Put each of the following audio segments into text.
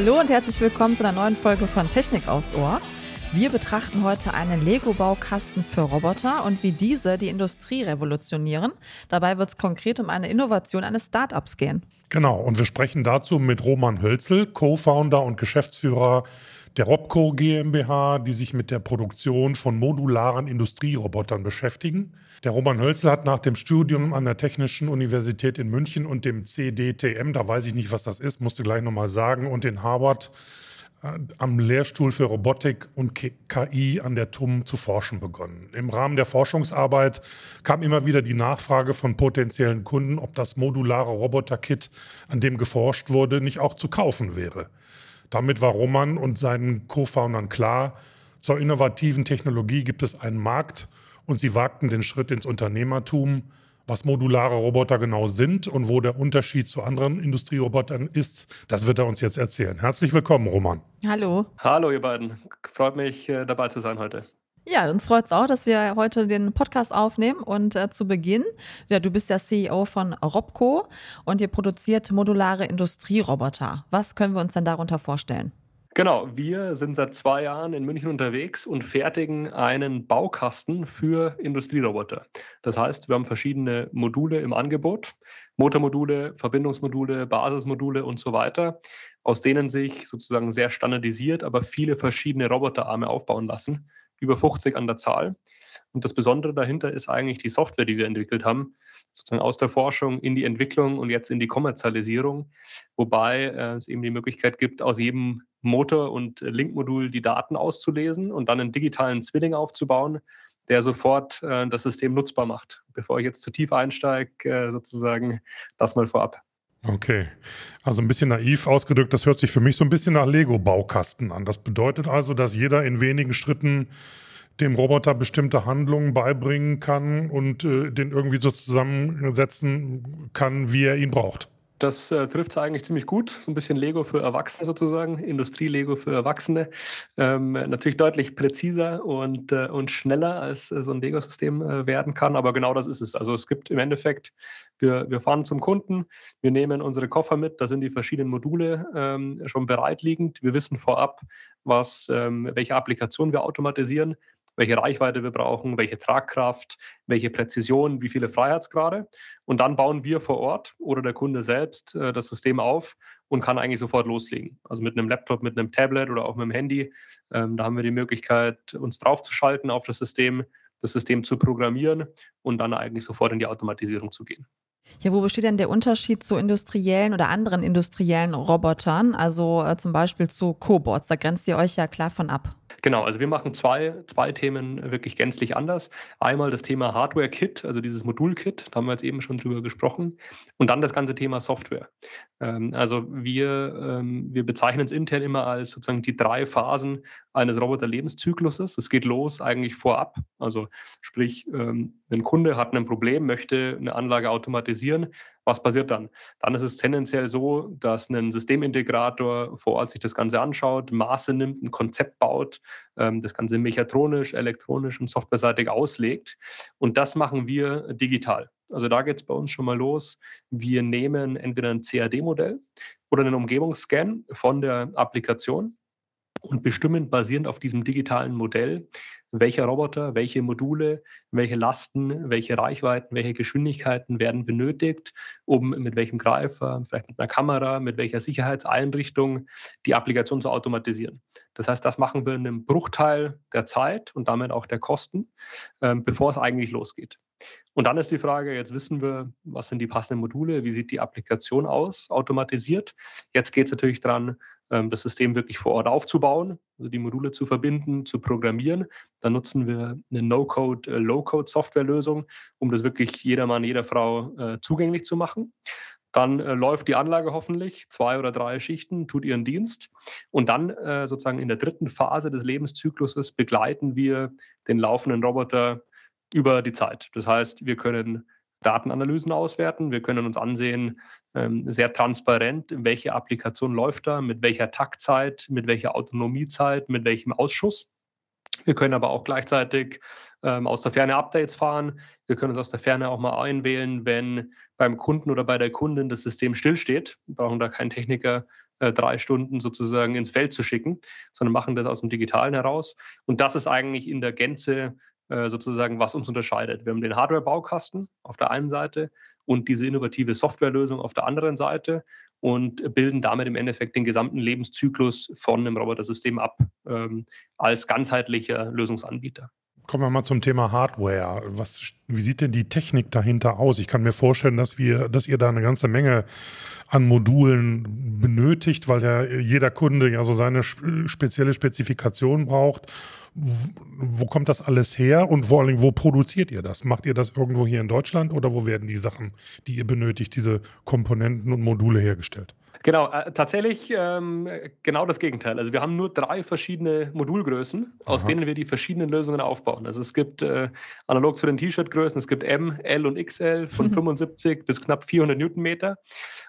Hallo und herzlich willkommen zu einer neuen Folge von Technik aufs Ohr. Wir betrachten heute einen Lego-Baukasten für Roboter und wie diese die Industrie revolutionieren. Dabei wird es konkret um eine Innovation eines Startups gehen. Genau, und wir sprechen dazu mit Roman Hölzel, Co-Founder und Geschäftsführer der Robco GmbH, die sich mit der Produktion von modularen Industrierobotern beschäftigen. Der Roman Hölzel hat nach dem Studium an der Technischen Universität in München und dem CDTM, da weiß ich nicht, was das ist, musste gleich nochmal sagen, und in Harvard äh, am Lehrstuhl für Robotik und KI an der TUM zu forschen begonnen. Im Rahmen der Forschungsarbeit kam immer wieder die Nachfrage von potenziellen Kunden, ob das modulare Roboter-Kit, an dem geforscht wurde, nicht auch zu kaufen wäre. Damit war Roman und seinen Co-Foundern klar, zur innovativen Technologie gibt es einen Markt und sie wagten den Schritt ins Unternehmertum, was modulare Roboter genau sind und wo der Unterschied zu anderen Industrierobotern ist, das wird er uns jetzt erzählen. Herzlich willkommen, Roman. Hallo. Hallo, ihr beiden. Freut mich, äh, dabei zu sein heute. Ja, uns freut es auch, dass wir heute den Podcast aufnehmen. Und äh, zu Beginn, ja, du bist der CEO von Robco und ihr produziert modulare Industrieroboter. Was können wir uns denn darunter vorstellen? Genau, wir sind seit zwei Jahren in München unterwegs und fertigen einen Baukasten für Industrieroboter. Das heißt, wir haben verschiedene Module im Angebot, Motormodule, Verbindungsmodule, Basismodule und so weiter, aus denen sich sozusagen sehr standardisiert, aber viele verschiedene Roboterarme aufbauen lassen, über 50 an der Zahl. Und das Besondere dahinter ist eigentlich die Software, die wir entwickelt haben, sozusagen aus der Forschung in die Entwicklung und jetzt in die Kommerzialisierung, wobei äh, es eben die Möglichkeit gibt, aus jedem Motor- und Linkmodul die Daten auszulesen und dann einen digitalen Zwilling aufzubauen, der sofort äh, das System nutzbar macht. Bevor ich jetzt zu tief einsteige, äh, sozusagen das mal vorab. Okay, also ein bisschen naiv ausgedrückt, das hört sich für mich so ein bisschen nach Lego-Baukasten an. Das bedeutet also, dass jeder in wenigen Schritten dem Roboter bestimmte Handlungen beibringen kann und äh, den irgendwie so zusammensetzen kann, wie er ihn braucht. Das äh, trifft es eigentlich ziemlich gut. So ein bisschen Lego für Erwachsene sozusagen, Industrie-Lego für Erwachsene. Ähm, natürlich deutlich präziser und, äh, und schneller, als äh, so ein Lego-System äh, werden kann. Aber genau das ist es. Also es gibt im Endeffekt, wir, wir fahren zum Kunden, wir nehmen unsere Koffer mit, da sind die verschiedenen Module ähm, schon bereitliegend. Wir wissen vorab, was, ähm, welche Applikation wir automatisieren welche Reichweite wir brauchen, welche Tragkraft, welche Präzision, wie viele Freiheitsgrade. Und dann bauen wir vor Ort oder der Kunde selbst äh, das System auf und kann eigentlich sofort loslegen. Also mit einem Laptop, mit einem Tablet oder auch mit dem Handy. Ähm, da haben wir die Möglichkeit, uns draufzuschalten auf das System, das System zu programmieren und dann eigentlich sofort in die Automatisierung zu gehen. Ja, wo besteht denn der Unterschied zu industriellen oder anderen industriellen Robotern, also äh, zum Beispiel zu Cobots? Da grenzt ihr euch ja klar von ab. Genau, also wir machen zwei, zwei Themen wirklich gänzlich anders. Einmal das Thema Hardware-Kit, also dieses Modul-Kit, da haben wir jetzt eben schon drüber gesprochen. Und dann das ganze Thema Software. Ähm, also wir, ähm, wir bezeichnen es intern immer als sozusagen die drei Phasen eines Roboter-Lebenszykluses. Es geht los eigentlich vorab. Also sprich, ähm, ein Kunde hat ein Problem, möchte eine Anlage automatisieren, was passiert dann? Dann ist es tendenziell so, dass ein Systemintegrator vor Ort sich das Ganze anschaut, Maße nimmt, ein Konzept baut, das Ganze mechatronisch, elektronisch und softwareseitig auslegt. Und das machen wir digital. Also da geht es bei uns schon mal los. Wir nehmen entweder ein CAD-Modell oder einen Umgebungsscan von der Applikation und bestimmen basierend auf diesem digitalen Modell, welcher Roboter, welche Module, welche Lasten, welche Reichweiten, welche Geschwindigkeiten werden benötigt, um mit welchem Greifer, vielleicht mit einer Kamera, mit welcher Sicherheitseinrichtung die Applikation zu automatisieren. Das heißt, das machen wir in einem Bruchteil der Zeit und damit auch der Kosten, ähm, bevor es eigentlich losgeht. Und dann ist die Frage, jetzt wissen wir, was sind die passenden Module, wie sieht die Applikation aus, automatisiert. Jetzt geht es natürlich daran, ähm, das System wirklich vor Ort aufzubauen, also die Module zu verbinden, zu programmieren. Dann nutzen wir eine No-Code, äh, Low-Code-Softwarelösung, um das wirklich jedermann, jeder Frau äh, zugänglich zu machen. Dann äh, läuft die Anlage hoffentlich, zwei oder drei Schichten, tut ihren Dienst. Und dann sozusagen in der dritten Phase des Lebenszykluses begleiten wir den laufenden Roboter über die Zeit. Das heißt, wir können Datenanalysen auswerten. Wir können uns ansehen, ähm, sehr transparent, welche Applikation läuft da, mit welcher Taktzeit, mit welcher Autonomiezeit, mit welchem Ausschuss. Wir können aber auch gleichzeitig ähm, aus der Ferne Updates fahren. Wir können uns aus der Ferne auch mal einwählen, wenn beim Kunden oder bei der Kundin das System stillsteht. Wir brauchen da keinen Techniker äh, drei Stunden sozusagen ins Feld zu schicken, sondern machen das aus dem Digitalen heraus. Und das ist eigentlich in der Gänze äh, sozusagen, was uns unterscheidet. Wir haben den Hardware-Baukasten auf der einen Seite und diese innovative Softwarelösung auf der anderen Seite und bilden damit im Endeffekt den gesamten Lebenszyklus von einem Robotersystem ab ähm, als ganzheitlicher Lösungsanbieter. Kommen wir mal zum Thema Hardware. Was, wie sieht denn die Technik dahinter aus? Ich kann mir vorstellen, dass wir, dass ihr da eine ganze Menge an Modulen benötigt, weil ja jeder Kunde ja so seine spezielle Spezifikation braucht. Wo kommt das alles her und vor allem, wo produziert ihr das? Macht ihr das irgendwo hier in Deutschland oder wo werden die Sachen, die ihr benötigt, diese Komponenten und Module hergestellt? Genau, äh, tatsächlich ähm, genau das Gegenteil. Also wir haben nur drei verschiedene Modulgrößen, Aha. aus denen wir die verschiedenen Lösungen aufbauen. Also es gibt äh, analog zu den T-Shirt-Größen, es gibt M, L und XL von 75 bis knapp 400 Newtonmeter.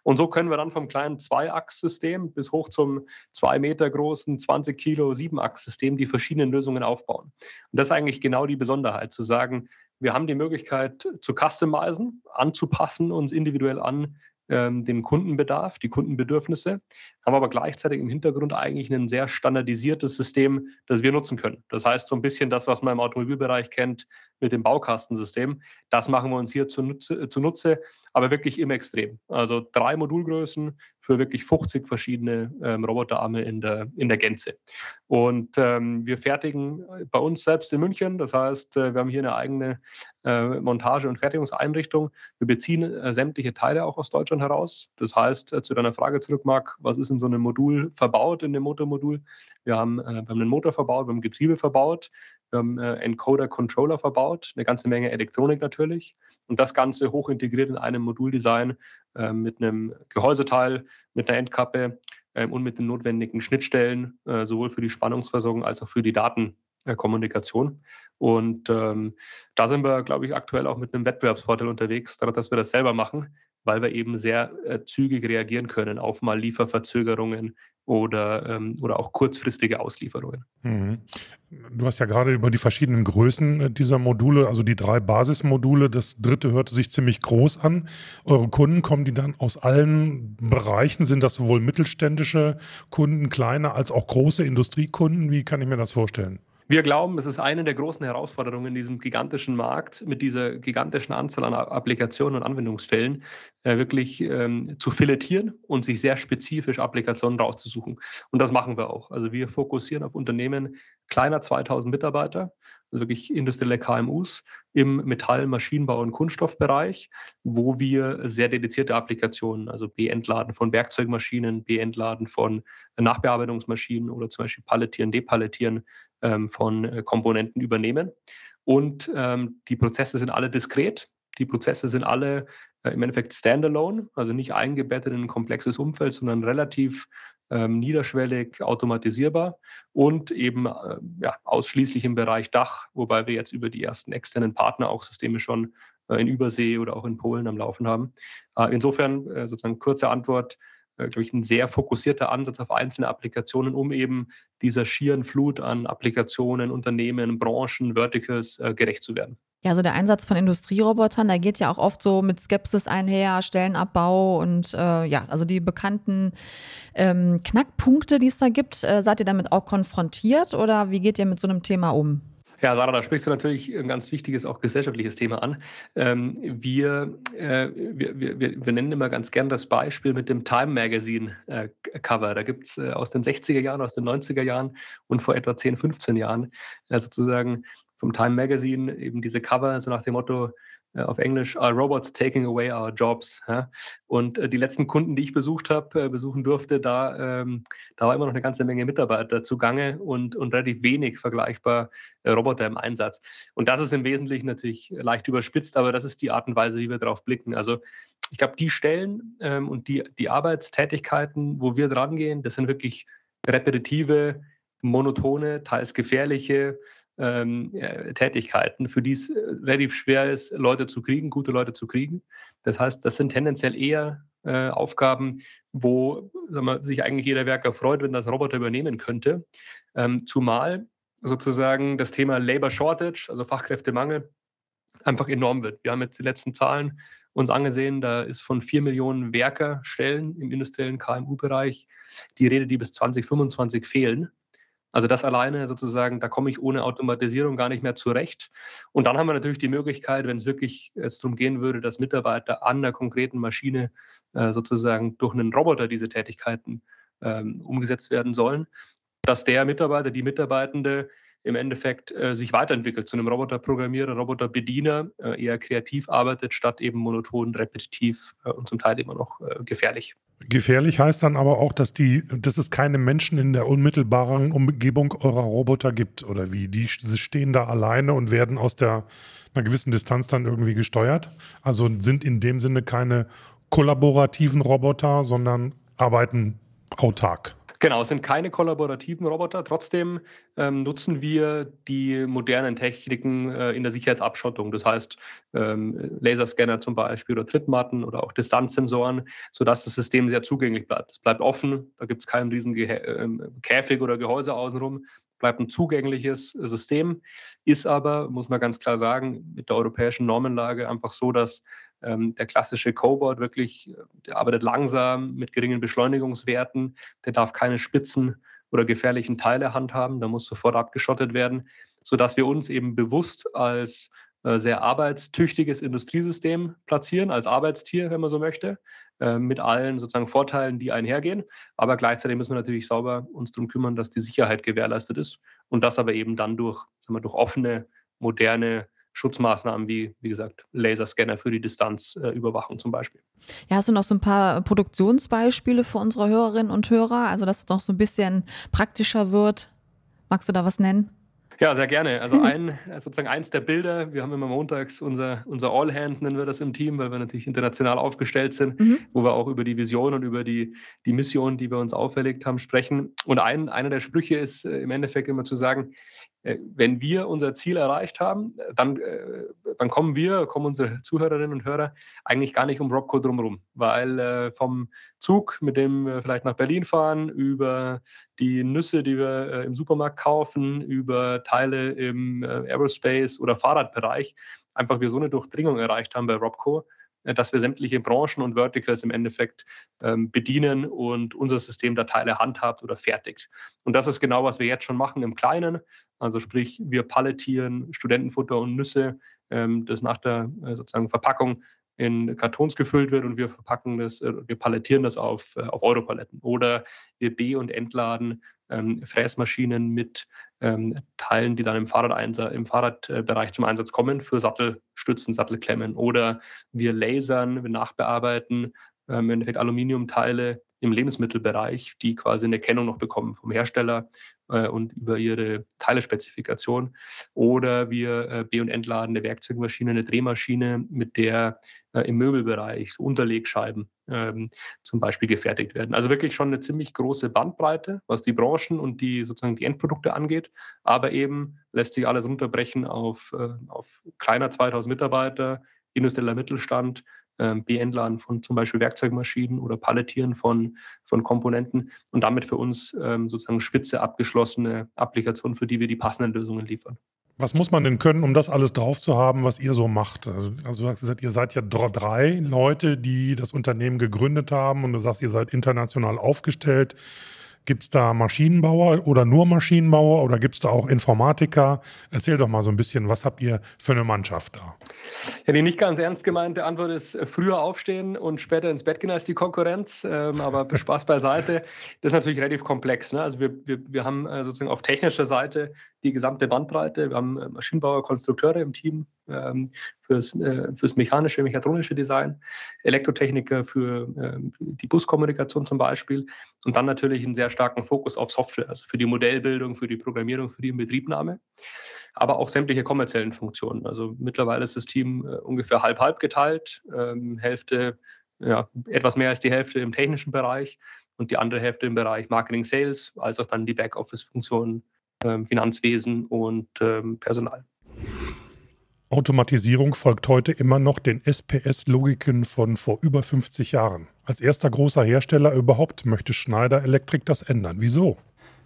Und so können wir dann vom kleinen Zwei-Achs-System bis hoch zum zwei Meter großen 20 Kilo Sieben-Achs-System die verschiedenen Lösungen aufbauen. Und das ist eigentlich genau die Besonderheit, zu sagen, wir haben die Möglichkeit zu customizen, anzupassen, uns individuell an ähm, den Kundenbedarf, die Kundenbedürfnisse, haben aber gleichzeitig im Hintergrund eigentlich ein sehr standardisiertes System, das wir nutzen können. Das heißt, so ein bisschen das, was man im Automobilbereich kennt mit dem Baukastensystem, das machen wir uns hier zunutze, zunutze aber wirklich im Extrem. Also drei Modulgrößen für wirklich 50 verschiedene ähm, Roboterarme in der, in der Gänze. Und ähm, wir fertigen bei uns selbst in München, das heißt, äh, wir haben hier eine eigene äh, Montage- und Fertigungseinrichtung. Wir beziehen äh, sämtliche Teile auch aus Deutschland heraus. Das heißt, äh, zu deiner Frage zurück, Marc, was ist in so einem Modul verbaut, in dem Motormodul? Wir haben, äh, wir haben einen Motor verbaut, wir haben Getriebe verbaut, wir haben äh, Encoder, Controller verbaut, eine ganze Menge Elektronik natürlich. Und das Ganze hoch integriert in einem Moduldesign mit einem Gehäuseteil, mit einer Endkappe ähm, und mit den notwendigen Schnittstellen, sowohl für die Spannungsversorgung als auch für die Daten. Kommunikation. Und ähm, da sind wir, glaube ich, aktuell auch mit einem Wettbewerbsvorteil unterwegs, dadurch, dass wir das selber machen, weil wir eben sehr äh, zügig reagieren können auf mal Lieferverzögerungen oder, ähm, oder auch kurzfristige Auslieferungen. Mhm. Du hast ja gerade über die verschiedenen Größen äh, dieser Module, also die drei Basismodule, das dritte hörte sich ziemlich groß an. Eure Kunden, kommen die dann aus allen Bereichen? Sind das sowohl mittelständische Kunden, kleine als auch große Industriekunden? Wie kann ich mir das vorstellen? Wir glauben, es ist eine der großen Herausforderungen in diesem gigantischen Markt mit dieser gigantischen Anzahl an Applikationen und Anwendungsfällen äh, wirklich ähm, zu filetieren und sich sehr spezifisch Applikationen rauszusuchen. Und das machen wir auch. Also wir fokussieren auf Unternehmen kleiner 2000 Mitarbeiter also wirklich industrielle KMUs im Metall-, Maschinenbau- und Kunststoffbereich, wo wir sehr dedizierte Applikationen, also B-Entladen von Werkzeugmaschinen, B-Entladen von Nachbearbeitungsmaschinen oder zum Beispiel Palettieren, Depalettieren von äh, Komponenten übernehmen. Und ähm, die Prozesse sind alle diskret. Die Prozesse sind alle äh, im Endeffekt standalone, also nicht eingebettet in ein komplexes Umfeld, sondern relativ ähm, niederschwellig automatisierbar und eben äh, ja, ausschließlich im Bereich Dach, wobei wir jetzt über die ersten externen Partner auch Systeme schon äh, in Übersee oder auch in Polen am Laufen haben. Äh, insofern äh, sozusagen kurze Antwort, glaube ich, ein sehr fokussierter Ansatz auf einzelne Applikationen, um eben dieser schieren Flut an Applikationen, Unternehmen, Branchen, Verticals äh, gerecht zu werden. Ja, so der Einsatz von Industrierobotern, der geht ja auch oft so mit Skepsis einher, Stellenabbau und äh, ja, also die bekannten ähm, Knackpunkte, die es da gibt. Äh, seid ihr damit auch konfrontiert oder wie geht ihr mit so einem Thema um? Ja, Sarah, da sprichst du natürlich ein ganz wichtiges, auch gesellschaftliches Thema an. Ähm, wir, äh, wir, wir, wir, nennen immer ganz gern das Beispiel mit dem Time Magazine äh, Cover. Da gibt es äh, aus den 60er Jahren, aus den 90er Jahren und vor etwa 10, 15 Jahren sozusagen vom Time Magazine eben diese Cover, so nach dem Motto, auf Englisch, Are Robots Taking Away Our Jobs? Ja? Und äh, die letzten Kunden, die ich besucht habe, äh, besuchen durfte, da, ähm, da war immer noch eine ganze Menge Mitarbeiter zugange und, und relativ wenig vergleichbar äh, Roboter im Einsatz. Und das ist im Wesentlichen natürlich leicht überspitzt, aber das ist die Art und Weise, wie wir darauf blicken. Also ich glaube, die Stellen ähm, und die, die Arbeitstätigkeiten, wo wir dran gehen, das sind wirklich repetitive, monotone, teils gefährliche, ähm, Tätigkeiten, für die es äh, relativ schwer ist, Leute zu kriegen, gute Leute zu kriegen. Das heißt, das sind tendenziell eher äh, Aufgaben, wo wir, sich eigentlich jeder Werker freut, wenn das Roboter übernehmen könnte. Ähm, zumal sozusagen das Thema Labor Shortage, also Fachkräftemangel, einfach enorm wird. Wir haben jetzt die letzten Zahlen uns angesehen, da ist von vier Millionen Werkerstellen im industriellen KMU-Bereich die Rede, die bis 2025 fehlen. Also das alleine sozusagen, da komme ich ohne Automatisierung gar nicht mehr zurecht. Und dann haben wir natürlich die Möglichkeit, wenn es wirklich jetzt darum gehen würde, dass Mitarbeiter an einer konkreten Maschine äh, sozusagen durch einen Roboter diese Tätigkeiten ähm, umgesetzt werden sollen, dass der Mitarbeiter, die Mitarbeitende im Endeffekt äh, sich weiterentwickelt zu einem Roboterprogrammierer, Roboterbediener, äh, eher kreativ arbeitet, statt eben monoton, repetitiv äh, und zum Teil immer noch äh, gefährlich. Gefährlich heißt dann aber auch, dass, die, dass es keine Menschen in der unmittelbaren Umgebung eurer Roboter gibt, oder wie? Die stehen da alleine und werden aus der, einer gewissen Distanz dann irgendwie gesteuert. Also sind in dem Sinne keine kollaborativen Roboter, sondern arbeiten autark. Genau, es sind keine kollaborativen Roboter. Trotzdem ähm, nutzen wir die modernen Techniken äh, in der Sicherheitsabschottung. Das heißt, ähm, Laserscanner zum Beispiel oder Trittmatten oder auch Distanzsensoren, sodass das System sehr zugänglich bleibt. Es bleibt offen, da gibt es keinen riesen Ge äh, Käfig oder Gehäuse außenrum bleibt ein zugängliches System, ist aber, muss man ganz klar sagen, mit der europäischen Normenlage einfach so, dass ähm, der klassische Cobot wirklich, der arbeitet langsam mit geringen Beschleunigungswerten, der darf keine Spitzen oder gefährlichen Teile handhaben, da muss sofort abgeschottet werden, sodass wir uns eben bewusst als äh, sehr arbeitstüchtiges Industriesystem platzieren, als Arbeitstier, wenn man so möchte, äh, mit allen sozusagen Vorteilen, die einhergehen. Aber gleichzeitig müssen wir natürlich sauber uns darum kümmern, dass die Sicherheit gewährleistet ist und das aber eben dann durch, sagen wir, durch offene, moderne Schutzmaßnahmen wie, wie gesagt, Laserscanner für die Distanzüberwachung zum Beispiel. Ja, hast du noch so ein paar Produktionsbeispiele für unsere Hörerinnen und Hörer, also dass es noch so ein bisschen praktischer wird? Magst du da was nennen? Ja, sehr gerne. Also ein, sozusagen eins der Bilder, wir haben immer montags unser, unser All-Hand, nennen wir das im Team, weil wir natürlich international aufgestellt sind, mhm. wo wir auch über die Vision und über die, die Mission, die wir uns auferlegt haben, sprechen. Und ein, einer der Sprüche ist äh, im Endeffekt immer zu sagen, äh, wenn wir unser Ziel erreicht haben, dann, äh, dann kommen wir, kommen unsere Zuhörerinnen und Hörer eigentlich gar nicht um Robco drumherum, weil äh, vom Zug, mit dem wir vielleicht nach Berlin fahren, über die Nüsse, die wir im Supermarkt kaufen, über Teile im Aerospace oder Fahrradbereich, einfach wir so eine Durchdringung erreicht haben bei Robco, äh, dass wir sämtliche Branchen und Verticals im Endeffekt ähm, bedienen und unser System da Teile handhabt oder fertigt. Und das ist genau, was wir jetzt schon machen im Kleinen. Also sprich, wir palettieren Studentenfutter und Nüsse, ähm, das nach der äh, sozusagen Verpackung in Kartons gefüllt wird und wir verpacken das, äh, wir palettieren das auf, äh, auf Europaletten. Oder wir be- und entladen ähm, Fräsmaschinen mit ähm, Teilen, die dann im, im Fahrradbereich zum Einsatz kommen für Sattelstützen, Sattelklemmen. Oder wir lasern, wir nachbearbeiten ähm, im Endeffekt Aluminiumteile im Lebensmittelbereich, die quasi eine Kennung noch bekommen vom Hersteller äh, und über ihre Teilespezifikation. Oder wir äh, be- und entladen eine Werkzeugmaschine, eine Drehmaschine, mit der äh, im Möbelbereich so Unterlegscheiben ähm, zum Beispiel gefertigt werden. Also wirklich schon eine ziemlich große Bandbreite, was die Branchen und die sozusagen die Endprodukte angeht. Aber eben lässt sich alles runterbrechen auf, äh, auf kleiner 2000 Mitarbeiter, industrieller Mittelstand, ähm, Beentladen von zum Beispiel Werkzeugmaschinen oder Palettieren von, von Komponenten und damit für uns ähm, sozusagen spitze abgeschlossene Applikationen, für die wir die passenden Lösungen liefern. Was muss man denn können, um das alles drauf zu haben, was ihr so macht? Also, also ihr seid ja drei Leute, die das Unternehmen gegründet haben und du sagst, ihr seid international aufgestellt. Gibt es da Maschinenbauer oder nur Maschinenbauer oder gibt es da auch Informatiker? Erzähl doch mal so ein bisschen, was habt ihr für eine Mannschaft da? Ja, die nicht ganz ernst gemeinte Antwort ist äh, früher aufstehen und später ins Bett gehen als die Konkurrenz. Ähm, aber Spaß beiseite, das ist natürlich relativ komplex. Ne? Also wir, wir, wir haben äh, sozusagen auf technischer Seite die gesamte Bandbreite. Wir haben äh, Maschinenbauer, Konstrukteure im Team ähm, fürs, äh, fürs mechanische, mechatronische Design, Elektrotechniker für äh, die Buskommunikation zum Beispiel und dann natürlich einen sehr starken Fokus auf Software, also für die Modellbildung, für die Programmierung, für die Inbetriebnahme, aber auch sämtliche kommerziellen Funktionen. Also mittlerweile ist das Team äh, ungefähr halb-halb geteilt, ähm, Hälfte, ja, etwas mehr als die Hälfte im technischen Bereich und die andere Hälfte im Bereich Marketing, Sales, als auch dann die Backoffice-Funktionen ähm, Finanzwesen und ähm, Personal. Automatisierung folgt heute immer noch den SPS-Logiken von vor über 50 Jahren. Als erster großer Hersteller überhaupt möchte Schneider Electric das ändern. Wieso?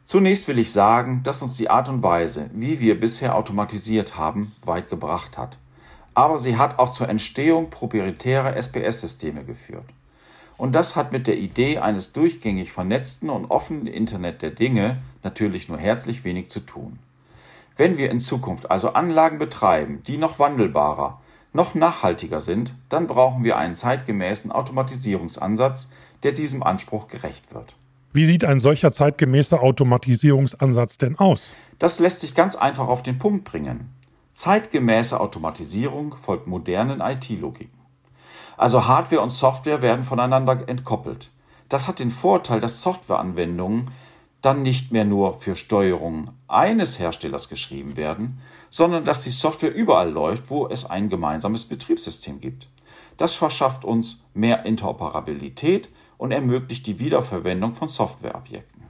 Zunächst will ich sagen, dass uns die Art und Weise, wie wir bisher automatisiert haben, weit gebracht hat. aber sie hat auch zur Entstehung proprietärer SPS-Systeme geführt. Und das hat mit der Idee eines durchgängig vernetzten und offenen Internet der Dinge natürlich nur herzlich wenig zu tun. Wenn wir in Zukunft also Anlagen betreiben, die noch wandelbarer, noch nachhaltiger sind, dann brauchen wir einen zeitgemäßen Automatisierungsansatz, der diesem Anspruch gerecht wird. Wie sieht ein solcher zeitgemäßer Automatisierungsansatz denn aus? Das lässt sich ganz einfach auf den Punkt bringen. Zeitgemäße Automatisierung folgt modernen IT-Logiken. Also Hardware und Software werden voneinander entkoppelt. Das hat den Vorteil, dass Softwareanwendungen dann nicht mehr nur für Steuerung eines Herstellers geschrieben werden, sondern dass die Software überall läuft, wo es ein gemeinsames Betriebssystem gibt. Das verschafft uns mehr Interoperabilität und ermöglicht die Wiederverwendung von Softwareobjekten.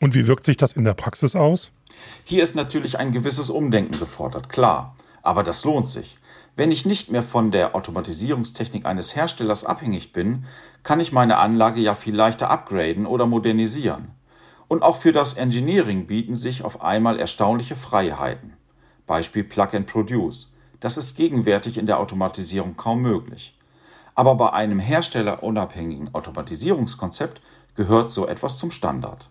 Und wie wirkt sich das in der Praxis aus? Hier ist natürlich ein gewisses Umdenken gefordert, klar, aber das lohnt sich. Wenn ich nicht mehr von der Automatisierungstechnik eines Herstellers abhängig bin, kann ich meine Anlage ja viel leichter upgraden oder modernisieren. Und auch für das Engineering bieten sich auf einmal erstaunliche Freiheiten. Beispiel Plug and Produce. Das ist gegenwärtig in der Automatisierung kaum möglich. Aber bei einem herstellerunabhängigen Automatisierungskonzept gehört so etwas zum Standard.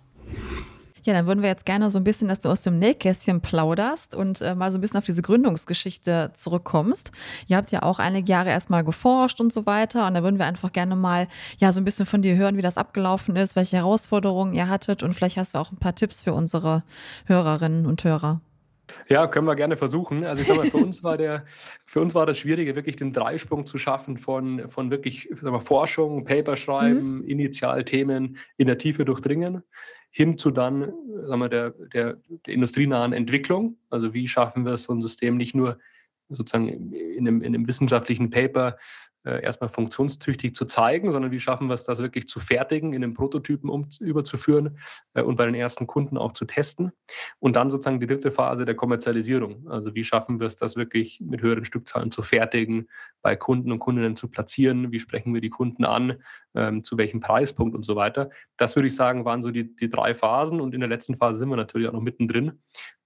Ja, dann würden wir jetzt gerne so ein bisschen, dass du aus dem Nähkästchen plauderst und äh, mal so ein bisschen auf diese Gründungsgeschichte zurückkommst. Ihr habt ja auch einige Jahre erstmal geforscht und so weiter. Und da würden wir einfach gerne mal ja so ein bisschen von dir hören, wie das abgelaufen ist, welche Herausforderungen ihr hattet und vielleicht hast du auch ein paar Tipps für unsere Hörerinnen und Hörer. Ja, können wir gerne versuchen. Also ich glaube, für uns war der, für uns war das Schwierige, wirklich den Dreisprung zu schaffen von, von wirklich wir, Forschung, Paper schreiben, mhm. Initialthemen in der Tiefe durchdringen, hin zu dann, sagen wir, der, der, der industrienahen Entwicklung. Also wie schaffen wir es, so ein System nicht nur sozusagen in einem, in einem wissenschaftlichen Paper äh, erstmal funktionstüchtig zu zeigen, sondern wie schaffen wir es, das wirklich zu fertigen, in den Prototypen um, überzuführen äh, und bei den ersten Kunden auch zu testen. Und dann sozusagen die dritte Phase der Kommerzialisierung. Also wie schaffen wir es, das wirklich mit höheren Stückzahlen zu fertigen, bei Kunden und Kundinnen zu platzieren, wie sprechen wir die Kunden an, ähm, zu welchem Preispunkt und so weiter. Das würde ich sagen, waren so die, die drei Phasen und in der letzten Phase sind wir natürlich auch noch mittendrin.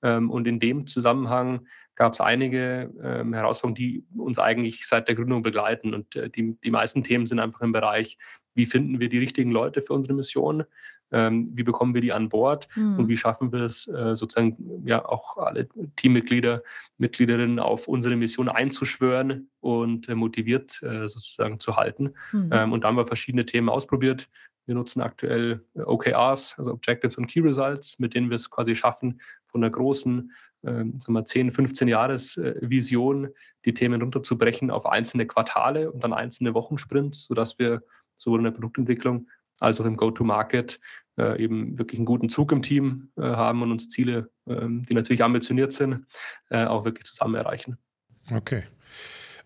Ähm, und in dem Zusammenhang gab es einige ähm, Herausforderungen, die uns eigentlich seit der Gründung begleiten. Und äh, die, die meisten Themen sind einfach im Bereich, wie finden wir die richtigen Leute für unsere Mission, ähm, wie bekommen wir die an Bord mhm. und wie schaffen wir es äh, sozusagen ja auch alle Teammitglieder, Mitgliederinnen auf unsere Mission einzuschwören und äh, motiviert äh, sozusagen zu halten. Mhm. Ähm, und da haben wir verschiedene Themen ausprobiert. Wir nutzen aktuell äh, OKRs, also Objectives und Key Results, mit denen wir es quasi schaffen, von einer großen ähm, wir 10, 15 Jahres äh, die Themen runterzubrechen auf einzelne Quartale und dann einzelne Wochensprints, sodass wir sowohl in der Produktentwicklung als auch im Go-to-Market äh, eben wirklich einen guten Zug im Team äh, haben und uns Ziele, ähm, die natürlich ambitioniert sind, äh, auch wirklich zusammen erreichen. Okay.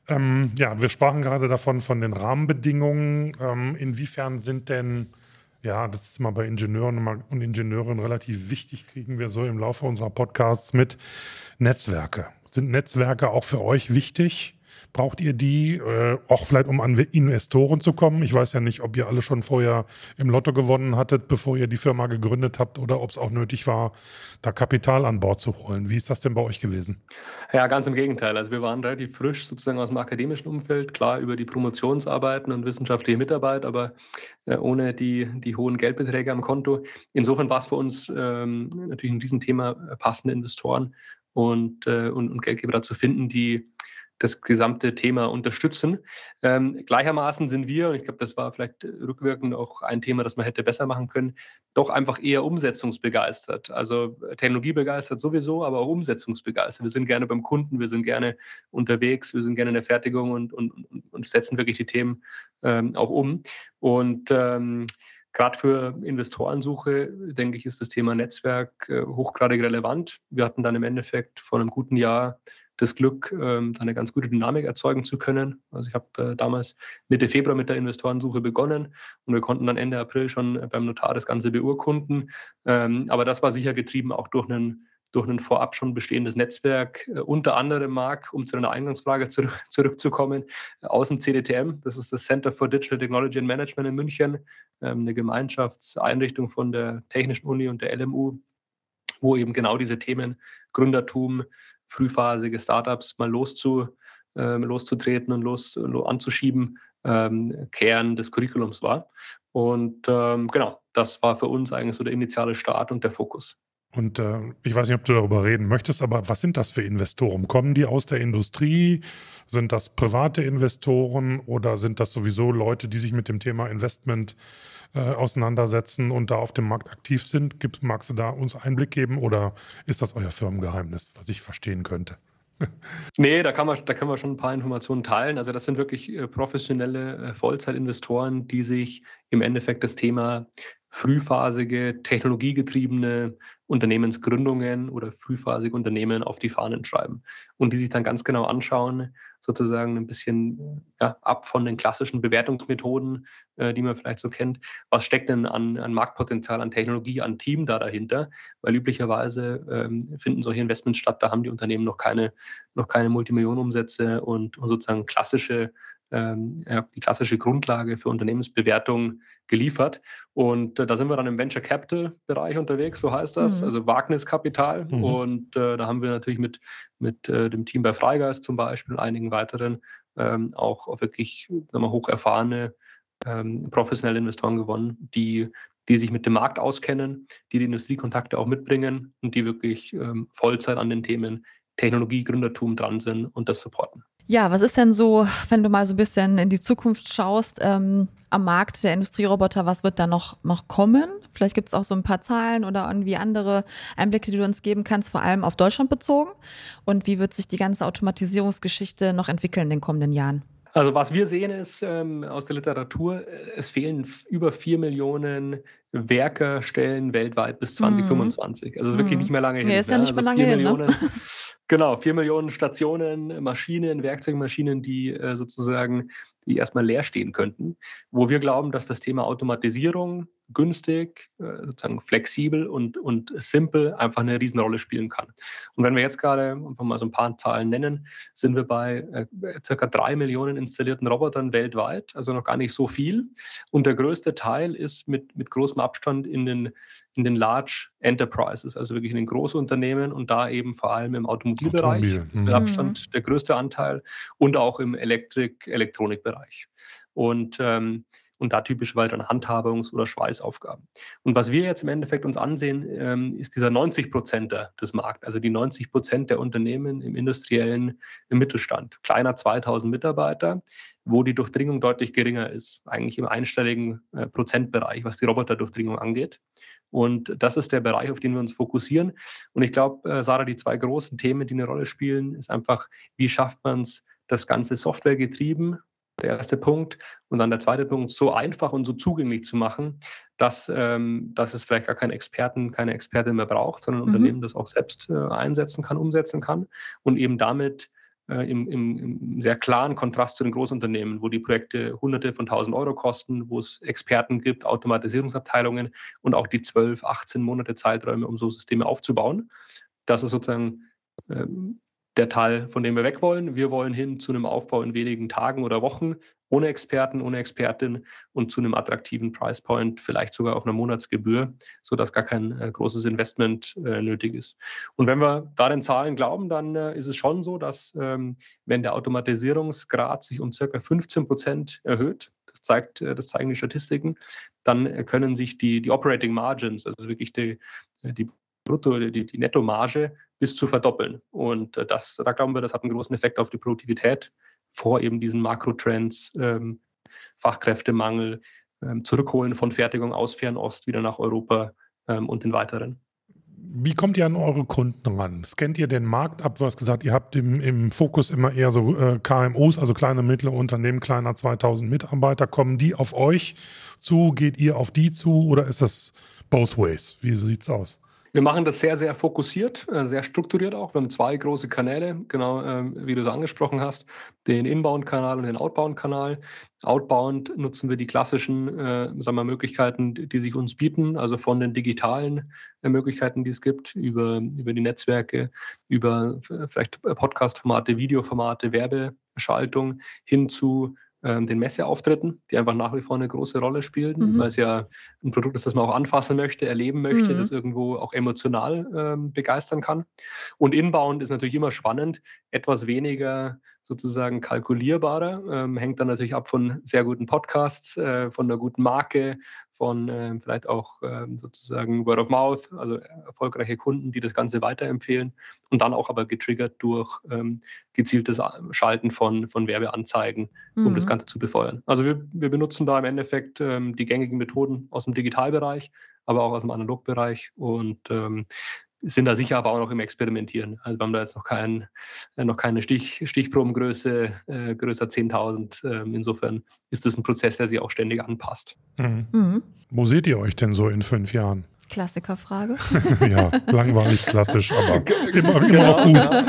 Ähm, ja, wir sprachen gerade davon, von den Rahmenbedingungen. Ähm, inwiefern sind denn ja, das ist immer bei Ingenieuren und Ingenieurinnen relativ wichtig, kriegen wir so im Laufe unserer Podcasts mit. Netzwerke. Sind Netzwerke auch für euch wichtig? Braucht ihr die äh, auch vielleicht, um an Investoren zu kommen? Ich weiß ja nicht, ob ihr alle schon vorher im Lotto gewonnen hattet, bevor ihr die Firma gegründet habt, oder ob es auch nötig war, da Kapital an Bord zu holen. Wie ist das denn bei euch gewesen? Ja, ganz im Gegenteil. Also wir waren relativ frisch sozusagen aus dem akademischen Umfeld, klar über die Promotionsarbeiten und wissenschaftliche Mitarbeit, aber äh, ohne die, die hohen Geldbeträge am Konto. Insofern war es für uns ähm, natürlich in diesem Thema äh, passende Investoren und, äh, und, und Geldgeber zu finden, die das gesamte Thema unterstützen. Ähm, gleichermaßen sind wir, und ich glaube, das war vielleicht rückwirkend auch ein Thema, das man hätte besser machen können, doch einfach eher umsetzungsbegeistert. Also technologiebegeistert sowieso, aber auch umsetzungsbegeistert. Wir sind gerne beim Kunden, wir sind gerne unterwegs, wir sind gerne in der Fertigung und, und, und setzen wirklich die Themen ähm, auch um. Und ähm, Gerade für Investorensuche, denke ich, ist das Thema Netzwerk äh, hochgradig relevant. Wir hatten dann im Endeffekt vor einem guten Jahr das Glück, ähm, eine ganz gute Dynamik erzeugen zu können. Also ich habe äh, damals Mitte Februar mit der Investorensuche begonnen und wir konnten dann Ende April schon beim Notar das Ganze beurkunden. Ähm, aber das war sicher getrieben auch durch einen durch ein vorab schon bestehendes Netzwerk, äh, unter anderem mag, um zu einer Eingangsfrage zurück, zurückzukommen, aus dem CDTM, das ist das Center for Digital Technology and Management in München, ähm, eine Gemeinschaftseinrichtung von der Technischen Uni und der LMU, wo eben genau diese Themen Gründertum, frühphasige Startups mal loszu, ähm, loszutreten und los anzuschieben, ähm, Kern des Curriculums war. Und ähm, genau, das war für uns eigentlich so der initiale Start und der Fokus. Und äh, ich weiß nicht, ob du darüber reden möchtest, aber was sind das für Investoren? Kommen die aus der Industrie? Sind das private Investoren oder sind das sowieso Leute, die sich mit dem Thema Investment äh, auseinandersetzen und da auf dem Markt aktiv sind? Gibt, magst du da uns Einblick geben oder ist das euer Firmengeheimnis, was ich verstehen könnte? nee, da kann, man, da können wir schon ein paar Informationen teilen. Also das sind wirklich äh, professionelle äh, Vollzeitinvestoren, die sich im Endeffekt das Thema frühphasige, technologiegetriebene Unternehmensgründungen oder frühphasige Unternehmen auf die Fahnen schreiben und die sich dann ganz genau anschauen, sozusagen ein bisschen ja, ab von den klassischen Bewertungsmethoden, äh, die man vielleicht so kennt. Was steckt denn an, an, Marktpotenzial, an Technologie, an Team da dahinter? Weil üblicherweise ähm, finden solche Investments statt, da haben die Unternehmen noch keine, noch keine Multimillionenumsätze und, und sozusagen klassische ähm, die klassische Grundlage für Unternehmensbewertung geliefert. Und äh, da sind wir dann im Venture Capital Bereich unterwegs, so heißt das, mhm. also Wagniskapital. Mhm. Und äh, da haben wir natürlich mit, mit äh, dem Team bei Freigeist zum Beispiel und einigen weiteren ähm, auch, wirklich wir, hoch erfahrene ähm, professionelle Investoren gewonnen, die die sich mit dem Markt auskennen, die die Industriekontakte auch mitbringen und die wirklich ähm, Vollzeit an den Themen Technologie, Gründertum dran sind und das supporten. Ja, was ist denn so, wenn du mal so ein bisschen in die Zukunft schaust, ähm, am Markt der Industrieroboter, was wird da noch, noch kommen? Vielleicht gibt es auch so ein paar Zahlen oder irgendwie andere Einblicke, die du uns geben kannst, vor allem auf Deutschland bezogen. Und wie wird sich die ganze Automatisierungsgeschichte noch entwickeln in den kommenden Jahren? Also was wir sehen ist ähm, aus der Literatur, äh, es fehlen über vier Millionen Werkerstellen weltweit bis 2025. Mhm. Also es ist wirklich mhm. nicht mehr lange hin. Nee, ist ja nicht ne? mehr also lange hin. Millionen, ne? Genau, vier Millionen Stationen, Maschinen, Werkzeugmaschinen, die äh, sozusagen, die erstmal leer stehen könnten, wo wir glauben, dass das Thema Automatisierung günstig, äh, sozusagen flexibel und, und simpel einfach eine Riesenrolle spielen kann. Und wenn wir jetzt gerade einfach mal so ein paar Zahlen nennen, sind wir bei äh, circa drei Millionen installierten Robotern weltweit, also noch gar nicht so viel. Und der größte Teil ist mit, mit großem Abstand in den, in den Large Enterprises, also wirklich in den Großunternehmen und da eben vor allem im Automobilbereich, Automobil. mit mhm. Abstand der größte Anteil und auch im Elektrik-Elektronikbereich. Und ähm, und da typischerweise dann Handhabungs- oder Schweißaufgaben. Und was wir jetzt im Endeffekt uns ansehen, ähm, ist dieser 90 Prozent des Markts, also die 90 Prozent der Unternehmen im industriellen im Mittelstand, kleiner 2000 Mitarbeiter, wo die Durchdringung deutlich geringer ist, eigentlich im einstelligen äh, Prozentbereich, was die Roboterdurchdringung angeht. Und das ist der Bereich, auf den wir uns fokussieren. Und ich glaube, äh, Sarah, die zwei großen Themen, die eine Rolle spielen, ist einfach, wie schafft man es, das Ganze softwaregetrieben der erste Punkt. Und dann der zweite Punkt, so einfach und so zugänglich zu machen, dass, ähm, dass es vielleicht gar keinen Experten, keine Expertin mehr braucht, sondern ein mhm. Unternehmen das auch selbst äh, einsetzen kann, umsetzen kann und eben damit äh, im, im, sehr klaren Kontrast zu den Großunternehmen, wo die Projekte Hunderte von tausend Euro kosten, wo es Experten gibt, Automatisierungsabteilungen und auch die 12, 18 Monate Zeiträume, um so Systeme aufzubauen. Das ist sozusagen ähm, der Teil, von dem wir weg wollen. Wir wollen hin zu einem Aufbau in wenigen Tagen oder Wochen, ohne Experten, ohne Expertin und zu einem attraktiven Price Point, vielleicht sogar auf einer Monatsgebühr, sodass gar kein äh, großes Investment äh, nötig ist. Und wenn wir da den Zahlen glauben, dann äh, ist es schon so, dass ähm, wenn der Automatisierungsgrad sich um circa 15 Prozent erhöht, das, zeigt, äh, das zeigen die Statistiken, dann äh, können sich die, die Operating Margins, also wirklich die, äh, die Brutto, die, die Nettomarge bis zu verdoppeln. Und äh, das, da glauben wir, das hat einen großen Effekt auf die Produktivität vor eben diesen Makrotrends, ähm, Fachkräftemangel, ähm, Zurückholen von Fertigung aus Fernost wieder nach Europa ähm, und den weiteren. Wie kommt ihr an eure Kunden ran? Scannt ihr den Markt ab? Du hast gesagt, ihr habt im, im Fokus immer eher so äh, KMUs, also kleine, mittlere Unternehmen, kleiner 2000 Mitarbeiter. Kommen die auf euch zu? Geht ihr auf die zu? Oder ist das both ways? Wie sieht es aus? Wir machen das sehr, sehr fokussiert, äh, sehr strukturiert auch. Wir haben zwei große Kanäle, genau ähm, wie du es angesprochen hast, den Inbound-Kanal und den Outbound-Kanal. Outbound nutzen wir die klassischen äh, sagen wir, Möglichkeiten, die sich uns bieten, also von den digitalen äh, Möglichkeiten, die es gibt, über, über die Netzwerke, über vielleicht Podcast-Formate, Videoformate, Werbeschaltung hin zu ähm, den Messeauftritten, die einfach nach wie vor eine große Rolle spielen, mhm. weil es ja ein Produkt ist, das man auch anfassen möchte, erleben möchte, mhm. das irgendwo auch emotional ähm, begeistern kann. Und inbound ist natürlich immer spannend, etwas weniger sozusagen kalkulierbarer. Ähm, hängt dann natürlich ab von sehr guten Podcasts, äh, von einer guten Marke, von äh, vielleicht auch äh, sozusagen Word of Mouth, also erfolgreiche Kunden, die das Ganze weiterempfehlen und dann auch aber getriggert durch ähm, gezieltes Schalten von, von Werbeanzeigen, um mhm. das Ganze zu befeuern. Also wir, wir benutzen da im Endeffekt ähm, die gängigen Methoden aus dem Digitalbereich, aber auch aus dem Analogbereich und ähm, sind da sicher aber auch noch im Experimentieren. Also wir haben da jetzt noch, kein, äh, noch keine Stich, Stichprobengröße äh, größer 10.000. Ähm, insofern ist das ein Prozess, der sich auch ständig anpasst. Mhm. Mhm. Wo seht ihr euch denn so in fünf Jahren? Klassikerfrage. ja, langweilig, klassisch, aber immer, immer genau, gut. Ja.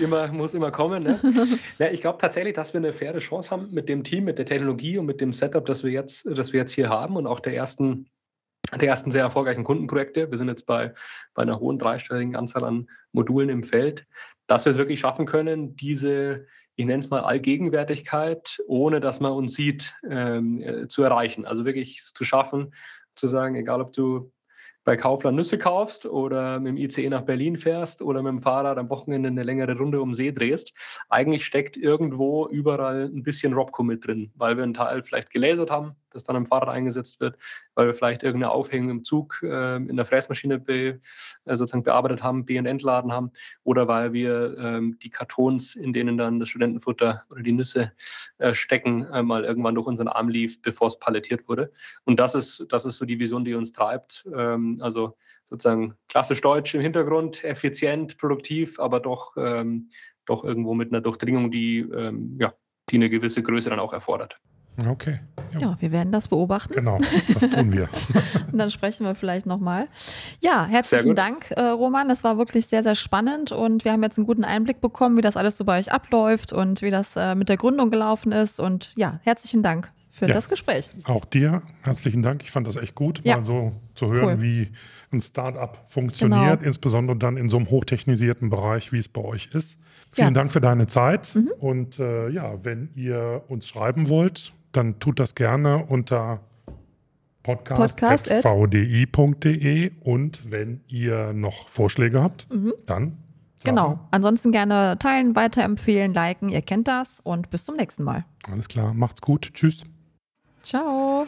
Immer, muss immer kommen. Ne? Ja, ich glaube tatsächlich, dass wir eine faire Chance haben mit dem Team, mit der Technologie und mit dem Setup, das wir jetzt, das wir jetzt hier haben und auch der ersten der ersten sehr erfolgreichen Kundenprojekte. Wir sind jetzt bei, bei einer hohen dreistelligen Anzahl an Modulen im Feld, dass wir es wirklich schaffen können, diese, ich nenne es mal Allgegenwärtigkeit, ohne dass man uns sieht, ähm, äh, zu erreichen. Also wirklich zu schaffen, zu sagen, egal ob du bei Kaufland Nüsse kaufst oder mit dem ICE nach Berlin fährst oder mit dem Fahrrad am Wochenende eine längere Runde um See drehst, eigentlich steckt irgendwo überall ein bisschen Robco mit drin, weil wir einen Teil vielleicht gelasert haben, das dann am Fahrrad eingesetzt wird, weil wir vielleicht irgendeine Aufhängung im Zug äh, in der Fräsmaschine be, äh, sozusagen bearbeitet haben, be- und entladen haben oder weil wir ähm, die Kartons, in denen dann das Studentenfutter oder die Nüsse äh, stecken, äh, mal irgendwann durch unseren Arm lief, bevor es palettiert wurde. Und das ist, das ist so die Vision, die uns treibt. Ähm, also sozusagen klassisch deutsch im Hintergrund, effizient, produktiv, aber doch, ähm, doch irgendwo mit einer Durchdringung, die, ähm, ja, die eine gewisse Größe dann auch erfordert. Okay. Ja. ja. wir werden das beobachten. Genau, das tun wir. Und dann sprechen wir vielleicht nochmal. Ja, herzlichen Dank, äh, Roman. Das war wirklich sehr, sehr spannend und wir haben jetzt einen guten Einblick bekommen, wie das alles so bei euch abläuft und wie das äh, mit der Gründung gelaufen ist. Und ja, herzlichen Dank für ja. das Gespräch. Auch dir herzlichen Dank. Ich fand das echt gut, ja. mal so zu hören, cool. wie ein Startup funktioniert, genau. insbesondere dann in so einem hochtechnisierten Bereich, wie es bei euch ist. Vielen ja. Dank für deine Zeit. Mhm. Und äh, ja, wenn ihr uns schreiben wollt, dann tut das gerne unter podcast.vdi.de Podcast und wenn ihr noch Vorschläge habt, mhm. dann. Genau. Ansonsten gerne teilen, weiterempfehlen, liken. Ihr kennt das und bis zum nächsten Mal. Alles klar. Macht's gut. Tschüss. Ciao.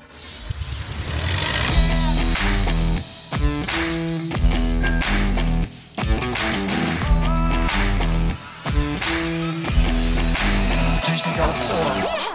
Technik aufs Ohr.